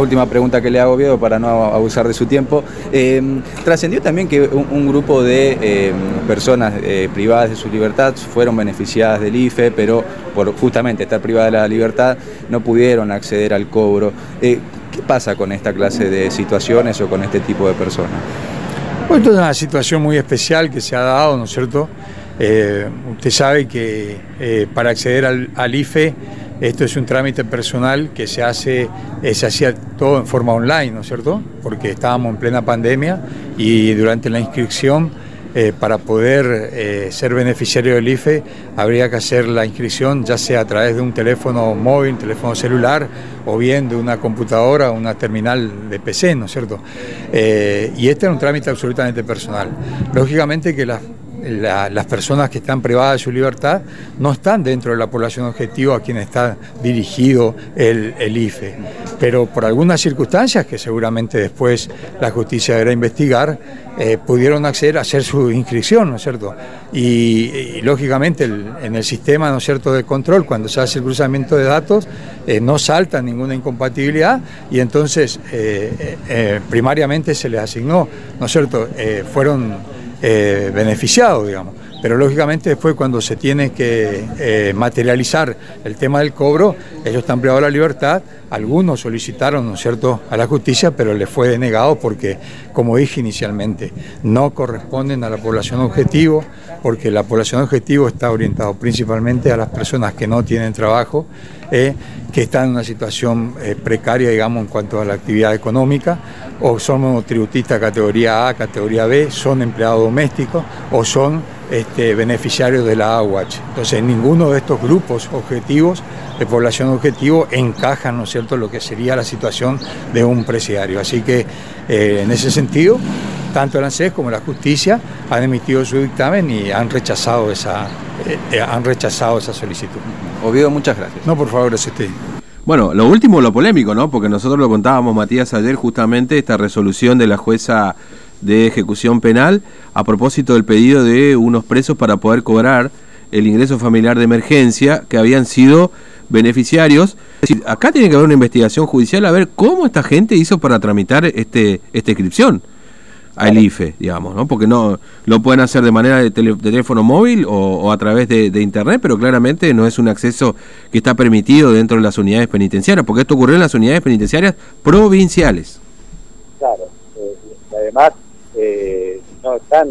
Última pregunta que le hago, Viedo, para no abusar de su tiempo. Eh, trascendió también que un, grupo de eh, personas eh, privadas de su libertad fueron beneficiadas del IFE, pero por justamente estar privadas de la libertad no pudieron acceder al cobro. ¿Qué pasa con esta clase de situaciones o con este tipo de personas? Pues esto es una situación muy especial que se ha dado, ¿no es cierto? usted sabe que para acceder al IFE esto es un trámite personal que se hace, eh, se hacía todo en forma online, ¿no es cierto? Porque estábamos en plena pandemia y durante la inscripción, eh, para poder eh, ser beneficiario del IFE, habría que hacer la inscripción ya sea a través de un teléfono móvil, teléfono celular o bien de una computadora una terminal de PC, ¿no es cierto? y este es un trámite absolutamente personal. Lógicamente que las las personas que están privadas de su libertad no están dentro de la población objetivo a quien está dirigido el, IFE. Pero por algunas circunstancias que seguramente después la justicia deberá investigar, eh, pudieron acceder a hacer su inscripción, ¿no es cierto? Y, lógicamente en el sistema, ¿no es cierto?, de control, cuando se hace el cruzamiento de datos, eh, no salta ninguna incompatibilidad y entonces eh, primariamente se les asignó, ¿no es cierto?, fueron eh, beneficiado, digamos. Pero lógicamente después cuando se tiene que eh, materializar el tema del cobro, ellos están privados de la libertad, algunos solicitaron, ¿no es cierto?, a la justicia, pero les fue denegado porque, como dije inicialmente, no corresponden a la población objetivo, porque la población objetivo está orientada principalmente a las personas que no tienen trabajo, eh, que están en una situación eh, precaria, digamos, en cuanto a la actividad económica, o son tributistas categoría A, categoría B, son empleados domésticos o son este, beneficiarios de la AWACH. Entonces, ninguno de estos grupos objetivos de población objetivo encaja, ¿no es cierto?, lo que sería la situación de un presidiario. Así que, eh, en ese sentido, tanto el ANSES como la justicia han emitido su dictamen y han rechazado esa, eh, eh, han rechazado esa solicitud. Oviedo, muchas gracias. No, por favor, gracias a usted. Bueno, lo último, lo polémico, ¿no? Porque nosotros lo contábamos, Matías, ayer, justamente esta resolución de la jueza de ejecución penal a propósito del pedido de unos presos para poder cobrar el ingreso familiar de emergencia que habían sido beneficiarios. Es decir, acá tiene que haber una investigación judicial a ver cómo esta gente hizo para tramitar este esta inscripción al IFE, digamos, ¿no? Porque no lo pueden hacer de manera de, teléfono móvil o, a través de, internet, pero claramente no es un acceso que está permitido dentro de las unidades penitenciarias, porque esto ocurrió en las unidades penitenciarias provinciales. Claro, eh, además eh, no están,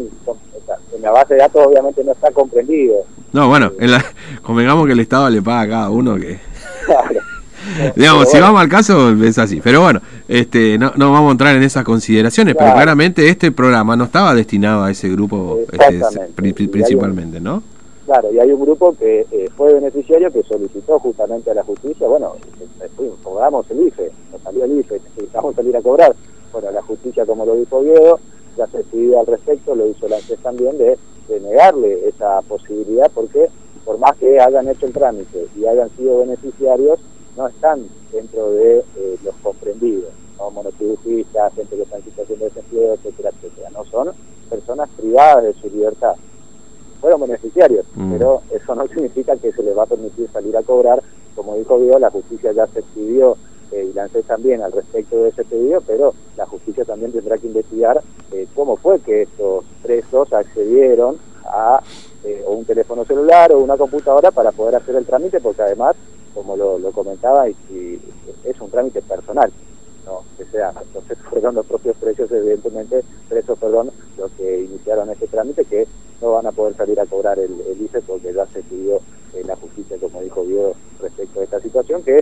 en la base de datos obviamente no está comprendido. No, bueno, en la, convengamos que el Estado le paga a cada uno que... Claro. Digamos, si vamos al caso, es así. Pero bueno, este, no, no vamos a entrar en esas consideraciones, pero claramente este programa no estaba destinado a ese grupo este, principalmente, ¿no? Claro, y hay un grupo que eh, fue beneficiario que solicitó justamente a la justicia, bueno, cobramos el IFE, nos salió el IFE, necesitamos salir a cobrar. Bueno, la justicia, como lo dijo Oviedo, ya se pidió al respecto, lo hizo la ANSES también, de, de negarle esa posibilidad, porque por más que hayan hecho el trámite y hayan sido beneficiarios, no están dentro de eh, los comprendidos, ¿no? monotributistas, gente que está en situación de desempleo, etcétera, etcétera. No son personas privadas de su libertad. Fueron beneficiarios, mm. pero eso no significa que se les va a permitir salir a cobrar. Como dijo Dios, la justicia ya se expidió eh, y lancé también al respecto de ese pedido, pero la justicia también tendrá que investigar eh, cómo fue que estos presos accedieron a un teléfono celular o una computadora para poder hacer el trámite, porque además como lo, comentaba, es un trámite personal, no que sea, entonces fueron los propios precios, evidentemente, presos, perdón, los que iniciaron este trámite, que no van a poder salir a cobrar el, IFE porque ya se pidió